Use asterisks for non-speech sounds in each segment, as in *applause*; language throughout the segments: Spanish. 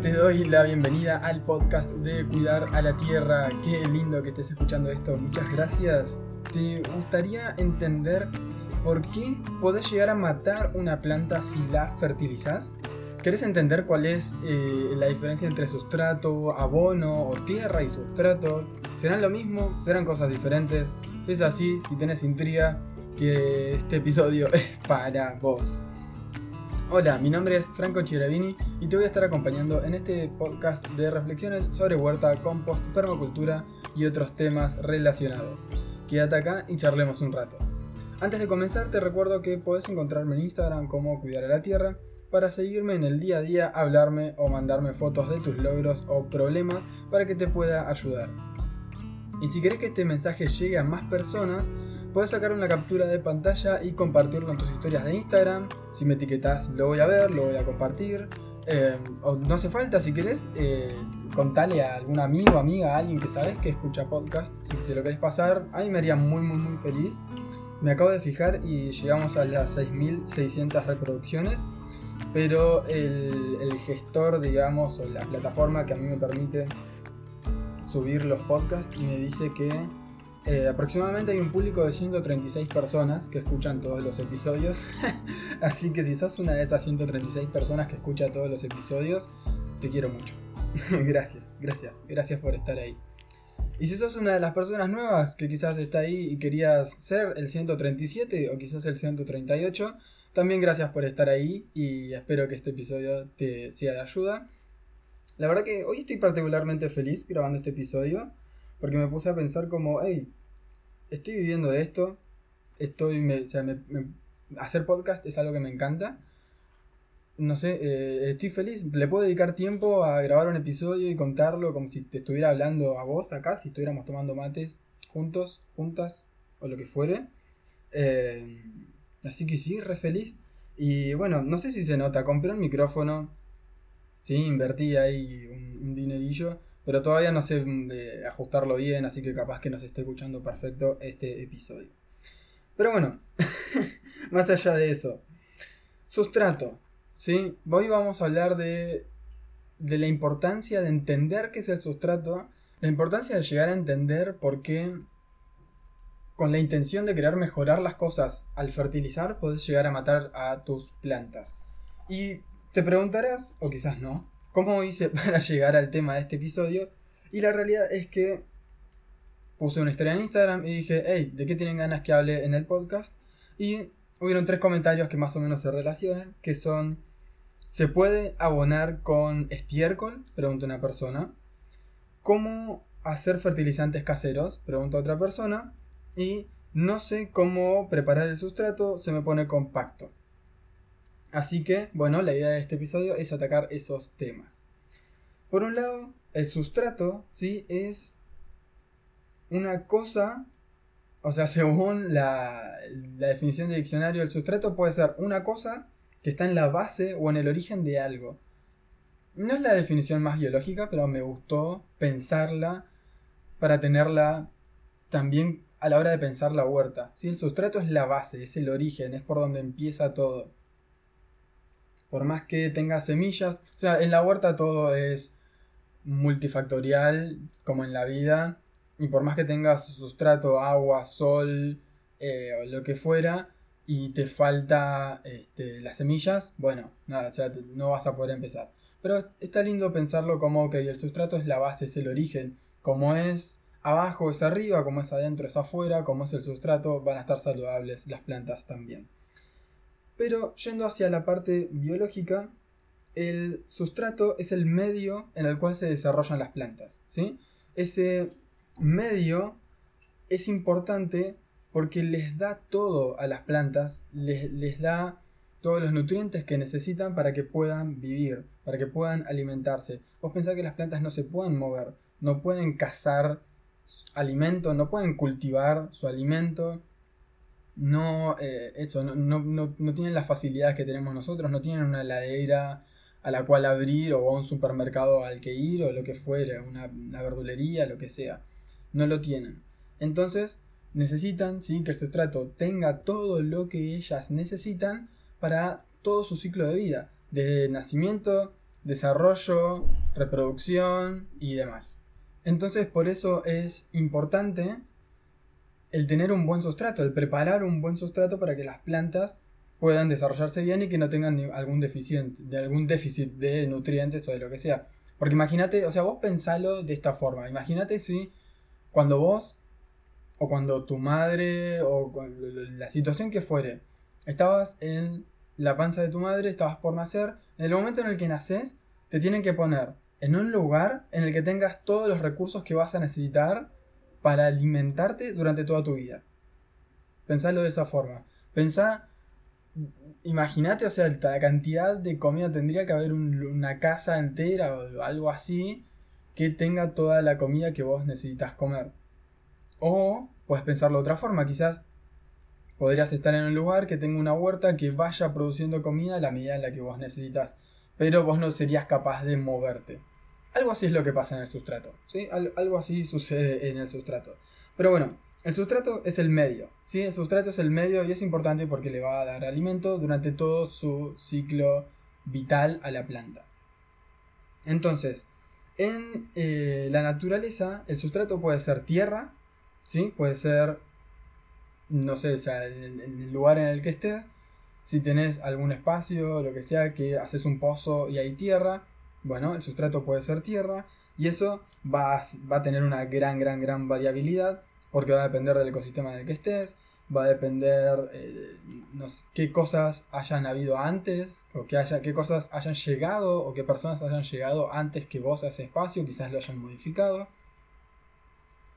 Te doy la bienvenida al podcast de Cuidar a la Tierra. Qué lindo que estés escuchando esto, muchas gracias. ¿Te gustaría entender por qué podés llegar a matar una planta si la fertilizás? ¿Querés entender cuál es eh, la diferencia entre sustrato, abono o tierra y sustrato? ¿Serán lo mismo? ¿Serán cosas diferentes? Si es así, si tenés intriga, que este episodio *laughs* es para vos. Hola, mi nombre es Franco Chiravini y te voy a estar acompañando en este podcast de reflexiones sobre huerta, compost, permacultura y otros temas relacionados. Quédate acá y charlemos un rato. Antes de comenzar te recuerdo que podés encontrarme en Instagram como Cuidar a la Tierra para seguirme en el día a día, hablarme o mandarme fotos de tus logros o problemas para que te pueda ayudar. Y si querés que este mensaje llegue a más personas, puedes sacar una captura de pantalla y compartirlo en tus historias de Instagram. Si me etiquetas, lo voy a ver, lo voy a compartir. Eh, o no hace falta, si querés, eh, contale a algún amigo, amiga, a alguien que sabes que escucha podcast. Si se lo querés pasar, a mí me haría muy, muy, muy feliz. Me acabo de fijar y llegamos a las 6600 reproducciones. Pero el, gestor, digamos, o la plataforma que a mí me permite subir los podcasts, me dice que eh, aproximadamente hay un público de 136 personas que escuchan todos los episodios. *laughs* Así que si sos una de esas 136 personas que escucha todos los episodios, te quiero mucho. *laughs* gracias, gracias, gracias por estar ahí. Y si sos una de las personas nuevas que quizás está ahí y querías ser el 137 o quizás el 138, también gracias por estar ahí y espero que este episodio te sea de ayuda. La verdad que hoy estoy particularmente feliz grabando este episodio porque me puse a pensar como, hey, estoy viviendo de esto, estoy, me, o sea, hacer podcast es algo que me encanta. No sé, eh, estoy feliz, le puedo dedicar tiempo a grabar un episodio y contarlo como si te estuviera hablando a vos acá, si estuviéramos tomando mates juntos, juntas o lo que fuere. Eh, así que sí, re feliz. Y bueno, no sé si se nota, compré un micrófono, sí, invertí ahí un dinerillo pero todavía no sé mm, ajustarlo bien, así que capaz que no se esté escuchando perfecto este episodio. Pero bueno, *laughs* más allá de eso, sustrato, ¿sí? Hoy vamos a hablar de, de la importancia de entender qué es el sustrato, la importancia de llegar a entender por qué con la intención de querer mejorar las cosas al fertilizar, puedes llegar a matar a tus plantas. Y te preguntarás, o quizás no, cómo hice *laughs* para llegar al tema de este episodio. Y la realidad es que puse una historia en Instagram y dije, hey, ¿de qué tienen ganas que hable en el podcast? Y hubieron tres comentarios que más o menos se relacionan, que son, ¿se puede abonar con estiércol? Pregunta una persona. ¿Cómo hacer fertilizantes caseros? Pregunta otra persona. Y no sé cómo preparar el sustrato, se me pone compacto. Así que, bueno, la idea de este episodio es atacar esos temas. Por un lado, el sustrato, ¿sí? Es una cosa, o sea, *laughs* según la, definición de diccionario, el sustrato puede ser una cosa que está en la base o en el origen de algo. No es la definición más biológica, pero me gustó pensarla para tenerla también a la hora de pensar la huerta. ¿sí? El sustrato es la base, es el origen, es por donde empieza todo por más que tenga semillas, o sea, en la huerta todo es multifactorial, como en la vida, y por más que tengas sustrato, agua, sol, eh, o lo que fuera, y te falta este, las semillas, bueno, nada, o sea, no vas a poder empezar. Pero está lindo pensarlo como que el sustrato es la base, es el origen, como es abajo es arriba, como es adentro es afuera, como es el sustrato, van a estar saludables las plantas también. Pero yendo hacia la parte biológica, el sustrato es el medio en el cual se desarrollan las plantas. ¿sí? Ese medio es importante porque les da todo a las plantas, les, les da todos los nutrientes que necesitan para que puedan vivir, para que puedan alimentarse. Vos pensás que las plantas no se pueden mover, no pueden cazar alimento, no pueden cultivar su alimento, no, eh, eso, no, tienen las facilidades que tenemos nosotros, no tienen una heladera a la cual abrir o un supermercado al que ir o lo que fuera, una, verdulería, lo que sea. No lo tienen. Entonces necesitan ¿sí? que el sustrato tenga todo lo que ellas necesitan para todo su ciclo de vida, desde nacimiento, desarrollo, reproducción y demás. Entonces por eso es importante el tener un buen sustrato, el preparar un buen sustrato para que las plantas puedan desarrollarse bien y que no tengan algún, deficiente, de algún déficit de nutrientes o de lo que sea. Porque imagínate, o sea, vos pensalo de esta forma. Imagínate si cuando vos, o cuando tu madre, o la situación que fuere, estabas en la panza de tu madre, estabas por nacer, en el momento en el que naces, te tienen que poner en un lugar en el que tengas todos los recursos que vas a necesitar para alimentarte durante toda tu vida. Pensalo de esa forma. Pensá, imagínate, o sea, la cantidad de comida tendría que haber una casa entera o algo así que tenga toda la comida que vos necesitas comer. O puedes pensarlo de otra forma, quizás podrías estar en un lugar que tenga una huerta que vaya produciendo comida a la medida en la que vos necesitas, pero vos no serías capaz de moverte. Algo así es lo que pasa en el sustrato, ¿sí? algo así sucede en el sustrato. Pero bueno, el sustrato es el medio, ¿sí? El sustrato es el medio y es importante porque le va a dar alimento durante todo su ciclo vital a la planta. Entonces, en eh, la naturaleza, el sustrato puede ser tierra, ¿sí? Puede ser, no sé, o sea, en, el lugar en el que estés, si tenés algún espacio, lo que sea, que haces un pozo y hay tierra, bueno, el sustrato puede ser tierra y eso va a, va a tener una gran, gran, gran variabilidad porque va a depender del ecosistema en el que estés, va a depender eh, qué cosas hayan habido antes, o que haya, qué cosas hayan llegado, o qué personas hayan llegado antes que vos a ese espacio, quizás lo hayan modificado.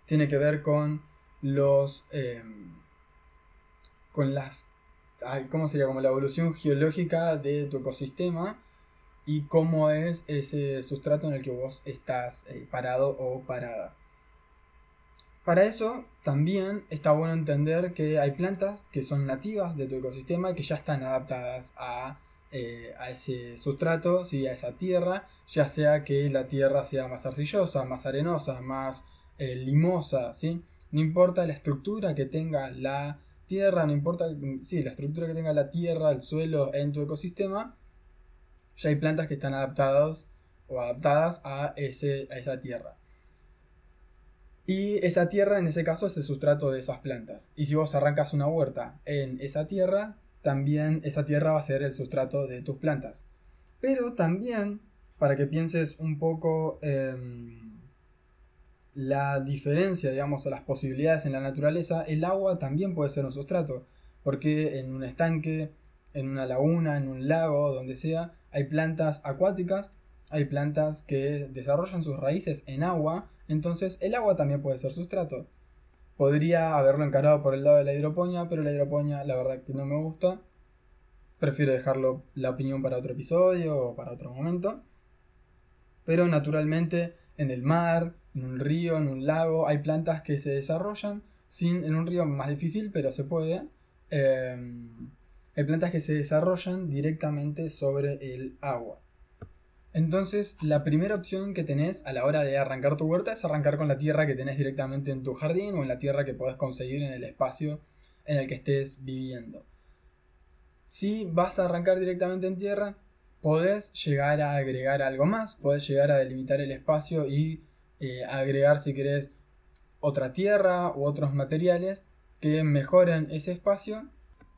Tiene que ver con los. Em, con las. ¿Cómo sería? Como la evolución geológica de tu ecosistema y cómo es ese sustrato en el que vos estás eh, parado o parada. Para eso también está bueno entender que hay plantas que son nativas de tu ecosistema que ya están adaptadas a, eh, ese sustrato, ¿sí? a esa tierra, ya sea que la tierra sea más arcillosa, más arenosa, más eh, limosa, ¿sí? no importa la estructura que tenga la tierra, no importa sí, la estructura que tenga la tierra, el suelo en tu ecosistema, ya hay plantas que están adaptadas o adaptadas a, ese, a esa tierra. Y esa tierra en ese caso es el sustrato de esas plantas. Y si vos arrancas una huerta en esa tierra, también esa tierra va a ser el sustrato de tus plantas. Pero también, para que pienses un poco en la diferencia, digamos, o las posibilidades en la naturaleza, el agua también puede ser un sustrato. Porque en un estanque, en una laguna, en un lago, donde sea, hay plantas acuáticas, hay plantas que desarrollan sus raíces en agua entonces el agua también puede ser sustrato. Podría haberlo encarado por el lado de la hidroponía, pero la hidroponía la verdad que no me gusta. Prefiero dejarlo la opinión para otro episodio o para otro momento. Pero naturalmente en el mar, en un río, en un lago, hay plantas que se desarrollan sin, en un río más difícil, pero se puede. Em, hay plantas que se desarrollan directamente sobre el agua. Entonces, la primera opción que tenés a la hora de arrancar tu huerta es arrancar con la tierra que tenés directamente en tu jardín o en la tierra que podés conseguir en el espacio en el que estés viviendo. Si vas a arrancar directamente en tierra, podés llegar a agregar algo más, podés llegar a delimitar el espacio y eh, agregar si querés otra tierra u otros materiales que mejoren ese espacio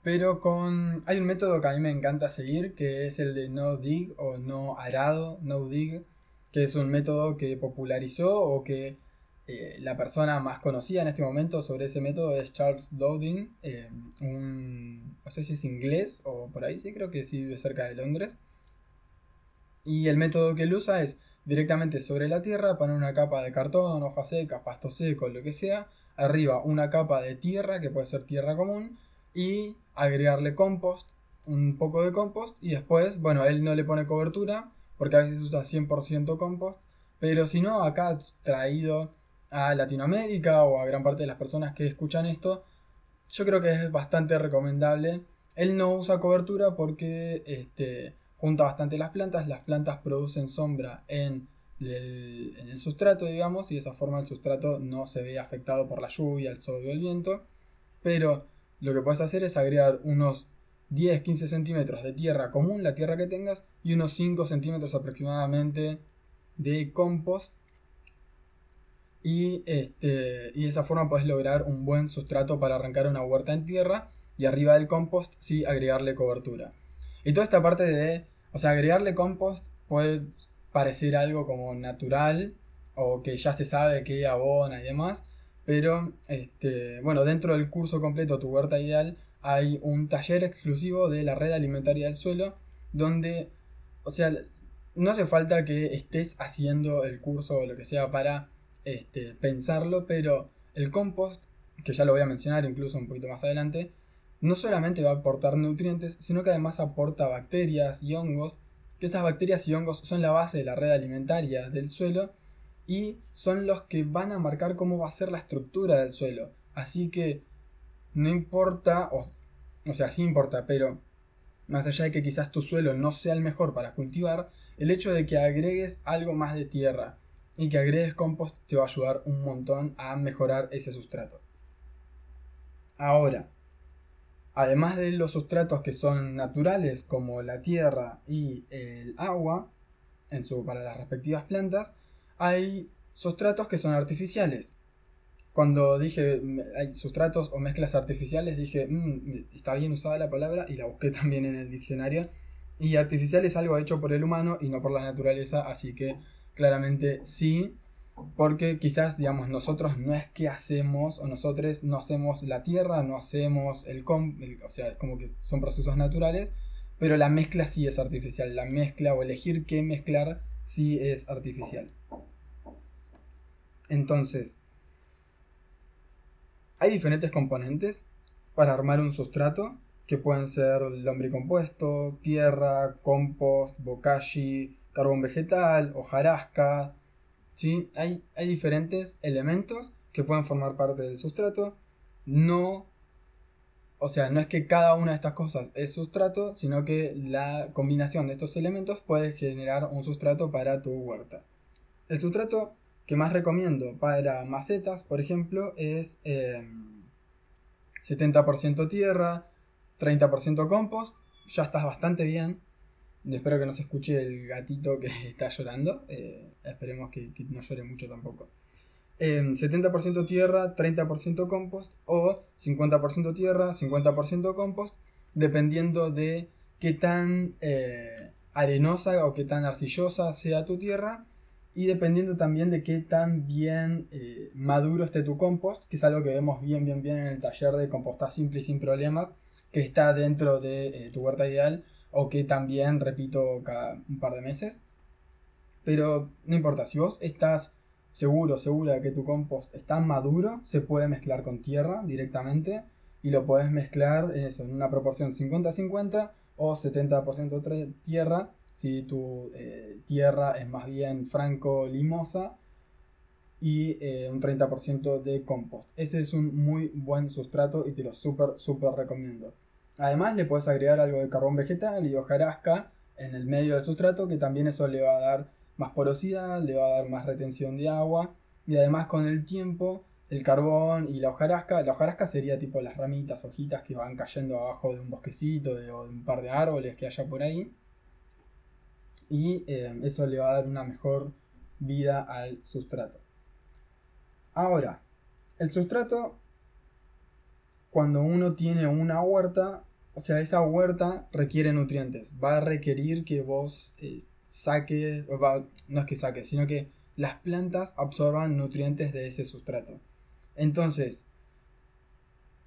pero con... Hay un método que a mí me encanta seguir, que es el de no dig o no arado, no dig, que es un método que popularizó o que eh, la persona más conocida en este momento sobre ese método es Charles Dowding, eh, un... no sé si es inglés o por ahí, sí, creo que sí vive cerca de Londres. Y el método que él usa es directamente sobre la tierra, poner una capa de cartón, hojas secas, pasto seco, lo que sea, arriba una capa de tierra, que puede ser tierra común, y agregarle compost, un poco de compost y después, bueno, él no le pone cobertura porque a veces usa 100% compost, pero si no, acá traído a Latinoamérica o a gran parte de las personas que escuchan esto, yo creo que es bastante recomendable. Él no usa cobertura porque este, junta bastante las plantas, las plantas producen sombra en el, en el sustrato, digamos, y de esa forma el sustrato no se ve afectado por la lluvia, el sol o el viento, pero lo que puedes hacer es agregar unos 10-15 centímetros de tierra común, la tierra que tengas, y unos 5 centímetros aproximadamente de compost. Y, este, y de esa forma puedes lograr un buen sustrato para arrancar una huerta en tierra y arriba del compost sí agregarle cobertura. Y toda esta parte de, o sea, agregarle compost puede parecer algo como natural o que ya se sabe que abona y demás, pero este, bueno, dentro del curso completo Tu Huerta Ideal hay un taller exclusivo de la red alimentaria del suelo donde, o sea, no hace falta que estés haciendo el curso o lo que sea para este, pensarlo, pero el compost, que ya lo voy a mencionar incluso un poquito más adelante, no solamente va a aportar nutrientes, sino que además aporta bacterias y hongos, que esas bacterias y hongos son la base de la red alimentaria del suelo y son los que van a marcar cómo va a ser la estructura del suelo. Así que no importa, o, o sea, sí importa, pero más allá de que quizás tu suelo no sea el mejor para cultivar, el hecho de que agregues algo más de tierra y que agregues compost te va a ayudar un montón a mejorar ese sustrato. Ahora, además de los sustratos que son naturales como la tierra y el agua en su, para las respectivas plantas, hay sustratos que son artificiales. Cuando dije hay sustratos o mezclas artificiales, dije, mm, está bien usada la palabra y la busqué *laughs* también en el diccionario. Y artificial es algo hecho por el humano y no por la naturaleza, así que claramente sí, porque quizás, digamos, nosotros no es que hacemos, o nosotros no hacemos la tierra, no hacemos el, com o sea, como que son procesos naturales, pero la mezcla sí es artificial, la mezcla o elegir qué mezclar sí es artificial. Entonces, hay diferentes componentes para armar un sustrato que pueden ser lombricompuesto, tierra, compost, bokashi, carbón vegetal, hojarasca. ¿sí? Hay, hay diferentes elementos que pueden formar parte del sustrato. No, o sea, no es que cada una de estas cosas es sustrato, sino que la combinación de estos elementos puede generar un sustrato para tu huerta. El sustrato que más recomiendo para macetas, por ejemplo, es 70% em, tierra, 30% compost. Ya estás bastante bien. Espero que no se escuche el gatito que *laughs* está llorando. Eh, esperemos que, no llore mucho tampoco. 70% em, tierra, 30% compost o 50% tierra, 50% compost, dependiendo de qué tan eh, arenosa o qué tan arcillosa sea tu tierra y dependiendo también de qué tan bien eh, maduro esté tu compost, que es algo que vemos bien, bien, bien en el taller de compostar simple y sin problemas, que está dentro de eh, tu huerta ideal, o que también repito cada un par de meses. Pero no importa, si vos estás seguro, segura de que tu compost está maduro, se puede mezclar con tierra directamente y lo puedes mezclar en eso, en una proporción 50-50 o 70% tierra si tu eh, tierra es más bien franco-limosa y eh, un 30% de compost. Ese es un muy buen sustrato y te lo súper, súper recomiendo. Además le puedes agregar algo de carbón vegetal y hojarasca en el medio del sustrato que también eso le va a dar más porosidad, le va a dar más retención de agua y además con el tiempo el carbón y la hojarasca, la hojarasca sería tipo las ramitas, hojitas que van cayendo abajo de un bosquecito o de un par de árboles que haya por ahí y eh, eso le va a dar una mejor vida al sustrato. Ahora, el sustrato, cuando uno tiene una huerta, o sea, esa huerta requiere nutrientes. Va a requerir que vos eh, saques, no es que saques, sino que las plantas absorban nutrientes de ese sustrato. Entonces,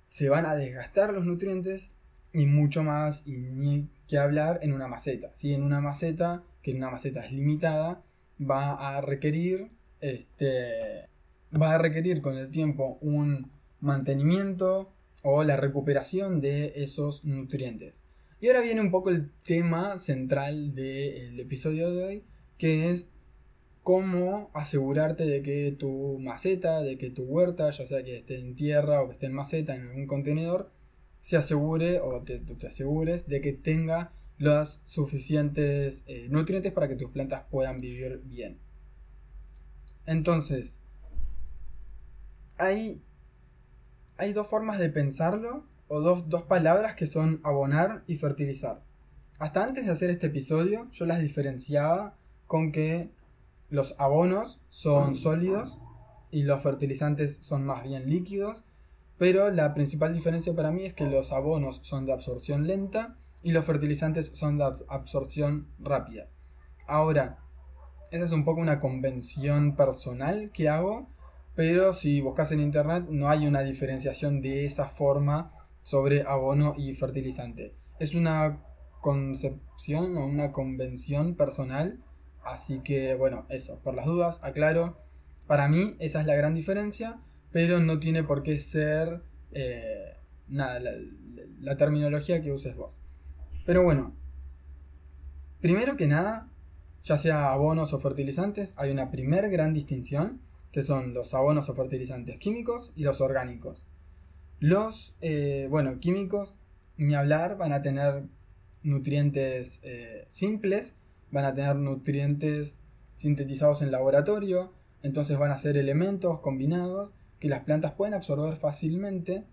se van a desgastar los nutrientes y mucho más, y ni que hablar en una maceta. Si En una maceta, que una maceta es limitada, va a requerir, este, va a requerir con el tiempo un mantenimiento o la recuperación de esos nutrientes. Y ahora viene un poco el tema central del episodio de hoy, que es cómo asegurarte de que tu maceta, de que tu huerta, ya sea que esté en tierra o que esté en maceta, en algún contenedor, se asegure o te, te asegures de que tenga los suficientes eh, nutrientes para que tus plantas puedan vivir bien. Entonces, hay, hay dos formas de pensarlo o dos, dos palabras que son abonar y fertilizar. Hasta antes de hacer este episodio yo las diferenciaba con que los abonos son sólidos y los fertilizantes son más bien líquidos, pero la principal diferencia para mí es que los abonos son de absorción lenta y los fertilizantes son de absorción rápida. Ahora, esa es un poco una convención personal que hago, pero si buscas en internet no hay una diferenciación de esa forma sobre abono y fertilizante. Es una concepción o una convención personal, así que bueno, eso, por las dudas, aclaro, para mí esa es la gran diferencia, pero no tiene por qué ser eh, nada, la terminología que uses vos. Pero bueno, primero que nada, ya sea abonos o fertilizantes, hay una primer gran distinción, que son los abonos o fertilizantes químicos y los orgánicos. Los, eh, bueno, químicos, ni hablar, van a tener nutrientes eh, simples, van a tener nutrientes sintetizados en laboratorio, entonces van a ser elementos combinados que las plantas pueden absorber fácilmente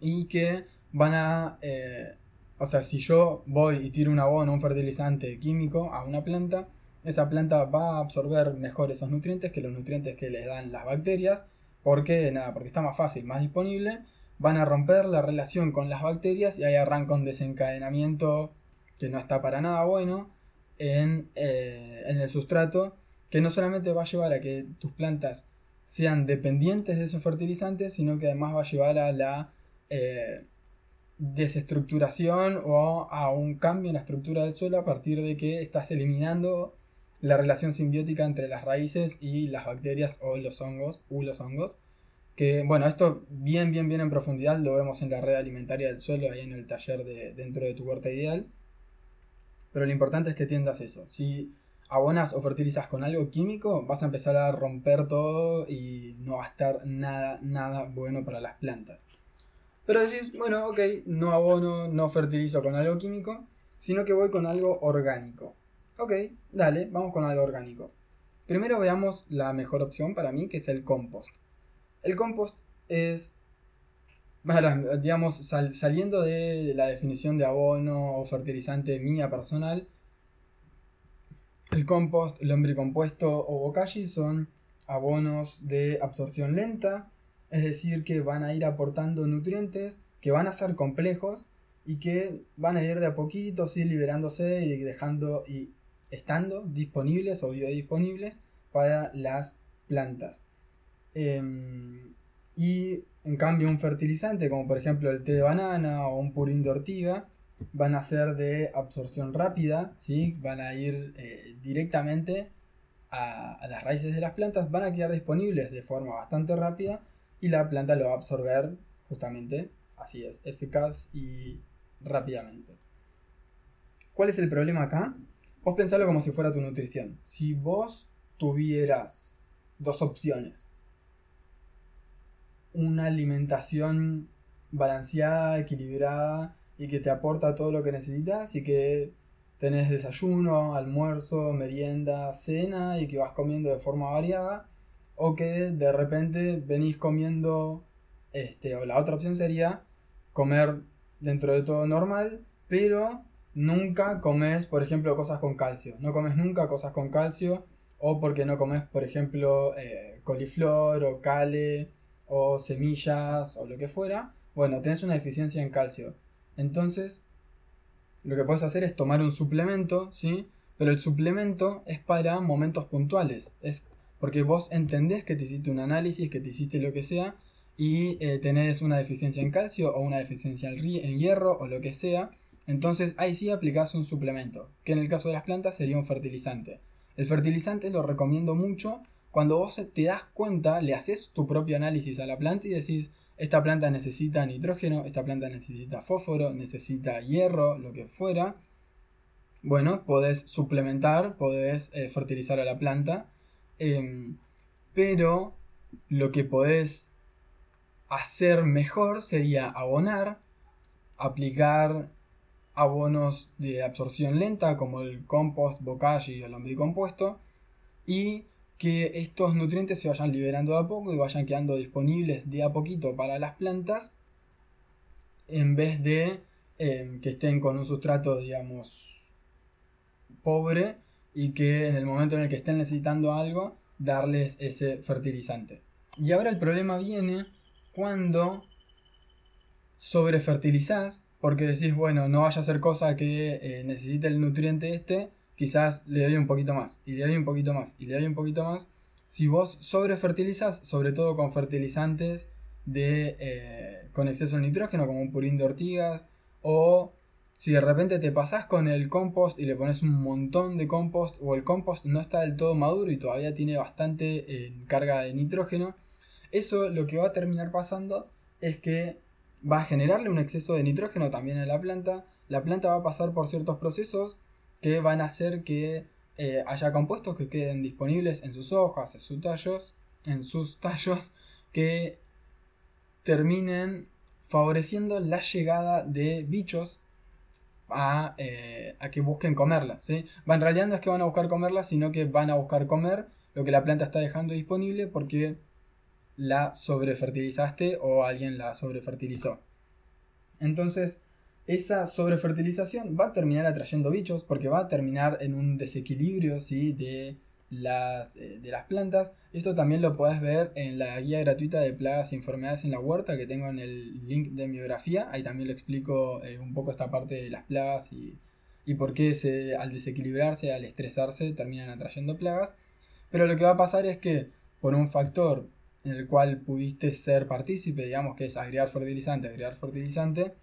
y que van a eh, o sea, si yo voy y tiro un abono, un fertilizante químico a una planta, esa planta va a absorber mejor esos nutrientes que los nutrientes que le dan las bacterias. porque Nada, porque está más fácil, más disponible. Van a romper la relación con las bacterias y ahí arranca un desencadenamiento que no está para nada bueno en, eh, en el sustrato, que no solamente va a llevar a que tus plantas sean dependientes de esos fertilizantes, sino que además va a llevar a la eh, desestructuración o a un cambio en la estructura del suelo a partir de que estás eliminando la relación simbiótica entre las raíces y las bacterias o los hongos, u los hongos. Que bueno, esto bien, bien, bien en profundidad lo vemos en la red alimentaria del suelo, ahí en el taller de, dentro de tu huerta ideal. Pero lo importante es que tiendas eso. Si abonas o fertilizas con algo químico, vas a empezar a romper todo y no va a estar nada, nada bueno para las plantas. Pero decís, bueno, ok, no abono, no fertilizo con algo químico, sino que voy con algo orgánico. Ok, dale, vamos con algo orgánico. Primero veamos la mejor opción para mí, que es el compost. El compost es, digamos, saliendo de la definición de abono o fertilizante mía personal, el compost, el lombricompuesto o bokashi son abonos de absorción lenta, es decir, que van a ir aportando nutrientes que van a ser complejos y que van a ir de a poquito, ir liberándose y dejando y estando disponibles o biodisponibles para las plantas. Em, y en cambio un fertilizante como por ejemplo el té de banana o un purín de ortiga van a ser de absorción rápida, ¿sí? van a ir eh, directamente a las raíces de las plantas, van a quedar disponibles de forma bastante rápida y la planta lo va a absorber justamente así es, eficaz y rápidamente. ¿Cuál es el problema acá? Vos pensalo como si fuera tu nutrición. Si vos tuvieras dos opciones, una alimentación balanceada, equilibrada y que te aporta todo lo que necesitas y que tenés desayuno, almuerzo, merienda, cena y que vas comiendo de forma variada, o que de repente venís comiendo, este, o la otra opción sería comer dentro de todo normal, pero nunca comes, por ejemplo, cosas con calcio. No comes nunca cosas con calcio, o porque no comes, por ejemplo, eh, coliflor o cale o semillas o lo que fuera. Bueno, tenés una deficiencia en calcio. Entonces, lo que puedes hacer es tomar un suplemento, ¿sí? Pero el suplemento es para momentos puntuales. Es porque vos entendés que te hiciste un análisis, que te hiciste lo que sea, y eh, tenés una deficiencia en calcio o una deficiencia en hierro o lo que sea, entonces ahí sí aplicás un suplemento, que en el caso de las plantas sería un fertilizante. El fertilizante lo recomiendo mucho cuando vos te das cuenta, le haces tu propio análisis a la planta y decís, esta planta necesita nitrógeno, esta planta necesita fósforo, necesita hierro, lo que fuera. Bueno, podés suplementar, podés eh, fertilizar a la planta Em, pero lo que podés hacer mejor sería abonar, aplicar abonos de absorción lenta como el compost, bokashi o el lombricompuesto y que estos nutrientes se vayan liberando de a poco y vayan quedando disponibles de a poquito para las plantas en vez de em, que estén con un sustrato, digamos, pobre y que en el momento en el que estén necesitando algo, darles ese fertilizante. Y ahora el problema viene cuando sobrefertilizás, porque decís, bueno, no vaya a ser cosa que eh, necesite el nutriente este, quizás le doy un poquito más, y le doy un poquito más, y le doy un poquito más. Si vos sobrefertilizás, sobre todo con fertilizantes de, eh, con exceso de nitrógeno, como un purín de ortigas, o si de repente te pasás con el compost y le pones un montón de compost, o el compost no está del todo maduro y todavía tiene bastante eh, carga de nitrógeno, eso lo que va a terminar pasando es que va a generarle un exceso de nitrógeno también a la planta. La planta va a pasar por ciertos procesos que van a hacer que eh, haya compuestos que queden disponibles en sus hojas, en sus tallos, en sus *laughs* tallos que terminen favoreciendo la llegada de bichos a, eh, que busquen comerla. ¿sí? Realidad no es que van a buscar comerla, sino que van a buscar comer lo que la planta está dejando disponible porque la sobrefertilizaste o alguien la sobrefertilizó. Entonces, esa sobrefertilización va a terminar atrayendo bichos porque va a terminar en un desequilibrio ¿sí? de, las, eh, de las plantas. Esto también lo puedes ver en la guía gratuita de plagas y enfermedades en la huerta que tengo en el link de mi biografía. Ahí también lo explico eh, un poco esta parte de las plagas y, y por qué se, al desequilibrarse, al estresarse, terminan atrayendo plagas. Pero lo que va a pasar es que por un factor en el cual pudiste ser partícipe, digamos que es agregar fertilizante, agregar fertilizante,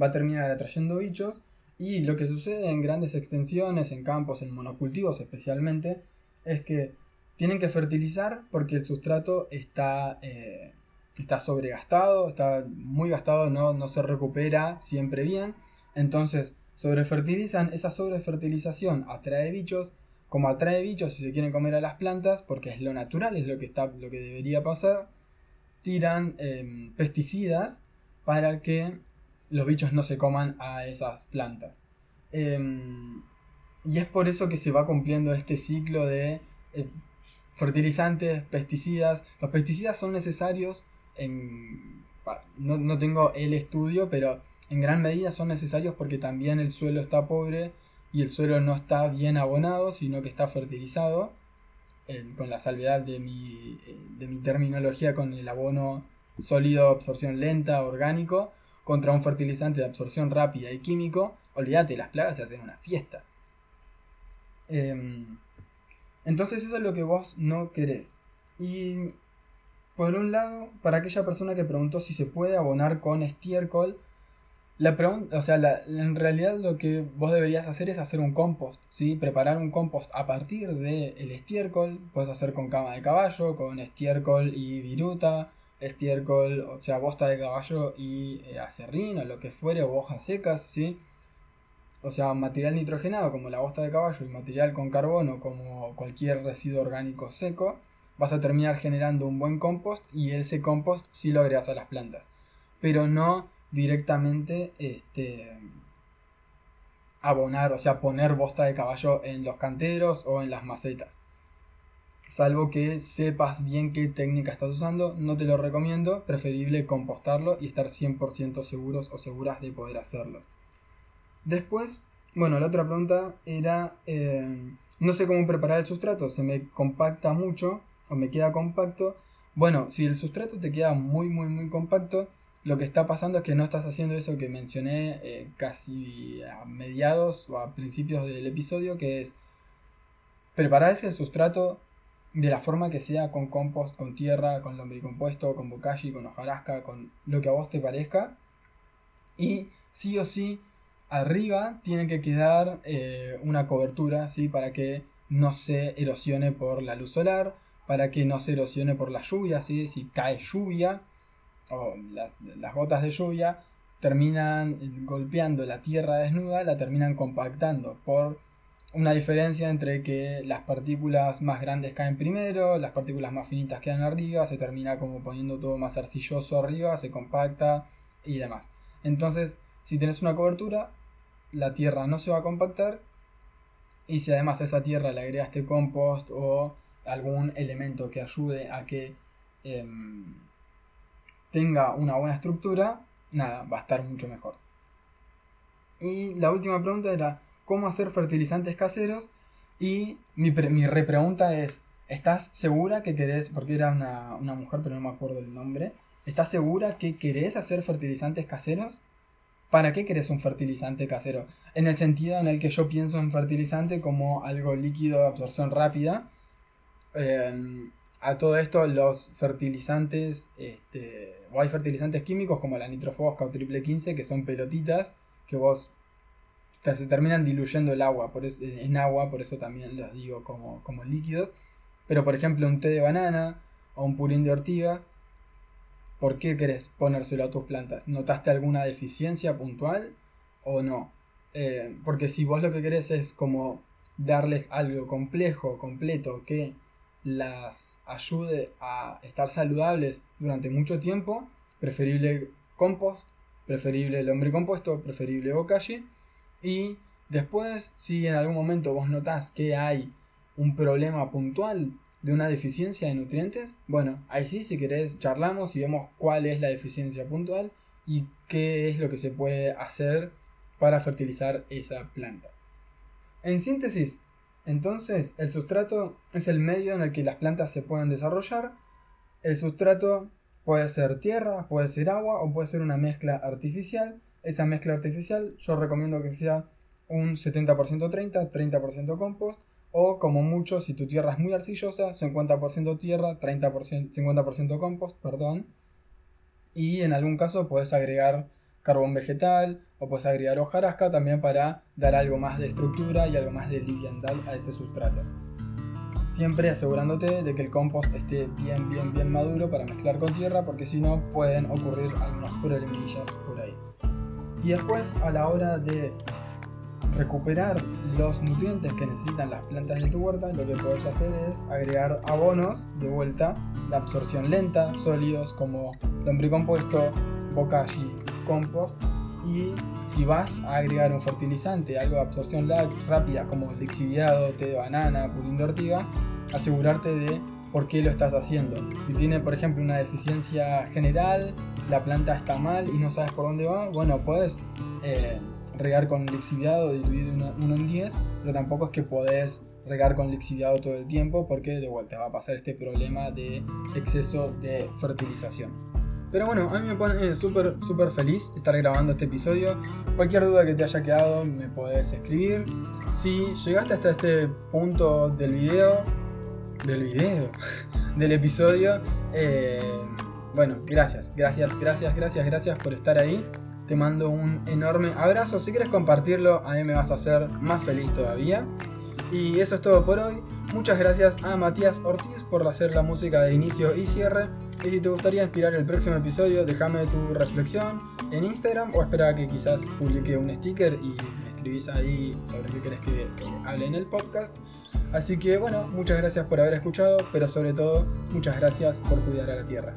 va a terminar atrayendo bichos. Y lo que sucede en grandes extensiones, en campos, en monocultivos especialmente, es que tienen que fertilizar porque el sustrato está, eh, está sobregastado, está muy gastado, no, no se recupera siempre bien. Entonces, sobrefertilizan, esa sobrefertilización atrae bichos como atrae bichos y se quieren comer a las plantas, porque es lo natural, es lo que, está, lo que debería pasar, tiran em, pesticidas para que los bichos no se coman a esas plantas. Em, y es por eso que se va cumpliendo este ciclo de eh, fertilizantes, pesticidas. Los pesticidas son necesarios en... No, no tengo el estudio, pero en gran medida son necesarios porque también el suelo está pobre y el suelo no está bien abonado, sino que está fertilizado, con la salvedad de mi, eh, de mi terminología con el abono sólido, absorción lenta, orgánico, contra un fertilizante de absorción rápida y químico, olvídate, las plagas se hacen una fiesta. Em, entonces eso es lo que vos no querés. Y por un lado, para aquella persona que preguntó si se puede abonar con estiércol, la pregunta, o sea, en realidad lo que vos deberías hacer es hacer un compost, ¿sí? Preparar un compost a partir del estiércol, puedes hacer con cama de caballo, con estiércol y viruta, estiércol, o sea, bosta de caballo y eh, acerrín o lo que fuere, o hojas secas, ¿sí? O sea, material nitrogenado como la bosta de caballo y material con carbono como cualquier residuo orgánico seco, vas a terminar generando un buen compost y ese compost sí lo agregas a las plantas. Pero no directamente este, abonar, o sea, poner bosta de caballo en los canteros o en las macetas. Salvo que sepas bien qué técnica estás usando, no te lo recomiendo, preferible compostarlo y estar 100% seguros o seguras de poder hacerlo. Después, bueno, la otra pregunta era, eh, no sé cómo preparar el sustrato, se me compacta mucho o me queda compacto. Bueno, si el sustrato te queda muy, muy, muy compacto, lo que está pasando es que no estás haciendo eso que mencioné eh, casi a mediados o a principios del episodio, que es preparar ese sustrato de la forma que sea, con compost, con tierra, con lombricompuesto, con bokashi, con hojarasca, con lo que a vos te parezca. Y sí o sí, arriba tiene que quedar eh, una cobertura, ¿sí? Para que no se erosione por la luz solar, para que no se erosione por la lluvia. Si cae lluvia, o las, gotas de lluvia terminan golpeando la tierra desnuda, la terminan compactando por una diferencia entre que las partículas más grandes caen primero, las partículas más finitas quedan arriba, se termina como poniendo todo más arcilloso arriba, se compacta y demás. Entonces, si tienes una cobertura, la tierra no se va a compactar y si además a esa tierra le agregaste compost o algún elemento que ayude a que em, tenga una buena estructura, nada, va a estar mucho mejor. Y la última pregunta era, ¿cómo hacer fertilizantes caseros? Y mi, mi repregunta es, ¿estás segura que querés, porque era una, una mujer, pero no me acuerdo el nombre, ¿estás segura que querés hacer fertilizantes caseros? ¿Para qué querés un fertilizante casero? En el sentido en el que yo pienso en fertilizante como algo líquido de absorción rápida. Em, a todo esto, los fertilizantes, este, o hay fertilizantes químicos como la nitrofosca o triple 15 que son pelotitas que vos se terminan diluyendo el agua, por en agua, por eso también los digo como, como líquidos. Pero por ejemplo, un té de banana o un purín de ortiga ¿Por qué querés ponérselo a tus plantas? ¿Notaste alguna deficiencia puntual o no? Eh, porque si vos lo que querés es como darles algo complejo, completo, que las ayude a estar saludables durante mucho tiempo, preferible compost, preferible el compuesto, preferible bokashi. Y después, si en algún momento vos notás que hay un problema puntual, de una deficiencia de nutrientes, bueno, ahí sí, si querés, charlamos y vemos cuál es la deficiencia puntual y qué es lo que se puede hacer para fertilizar esa planta. En síntesis, entonces, el sustrato es el medio en el que las plantas se pueden desarrollar. El sustrato puede ser tierra, puede ser agua o puede ser una mezcla artificial. Esa mezcla artificial yo recomiendo que sea un 70% 30, 30% compost o como mucho, si tu tierra es muy arcillosa, 50% tierra, 30%, 50% compost, perdón. Y en algún caso puedes agregar carbón vegetal o puedes agregar hojarasca también para dar algo más de estructura y algo más de liviandad a ese sustrato. Siempre asegurándote de que el compost esté bien, bien, bien maduro para mezclar con tierra porque si no pueden ocurrir algunos problemillas por ahí. Y después a la hora de recuperar los nutrientes que necesitan las plantas de tu huerta, lo que puedes hacer es agregar abonos de vuelta de absorción lenta, sólidos como lombricompuesto, bokashi, compost. Y si vas a agregar un fertilizante, algo de absorción rápida como lixiviado, té de banana, purín de ortiga, asegurarte de por qué lo estás haciendo. Si tiene, por ejemplo, una deficiencia general, la planta está mal y no sabes por dónde va, bueno, puedes eh, regar con lixiviado dividido 1 en 10, pero tampoco es que podés regar con lixiviado todo el tiempo porque de vuelta va a pasar este problema de exceso de fertilización. Pero bueno, a mí me pone súper, súper feliz estar grabando este episodio. Cualquier duda que te haya quedado me podés escribir. Si llegaste hasta este punto del video, del video, del episodio, eh, bueno, gracias, gracias, gracias, gracias, gracias por estar ahí. Te mando un enorme abrazo. Si quieres compartirlo, a mí me vas a hacer más feliz todavía. Y eso es todo por hoy. Muchas gracias a Matías Ortiz por hacer la música de inicio y cierre. Y si te gustaría inspirar el próximo episodio, déjame tu reflexión en Instagram o espera que quizás publique un sticker y me escribís ahí sobre qué querés que hable en el podcast. Así que bueno, muchas gracias por haber escuchado, pero sobre todo muchas gracias por cuidar a la Tierra.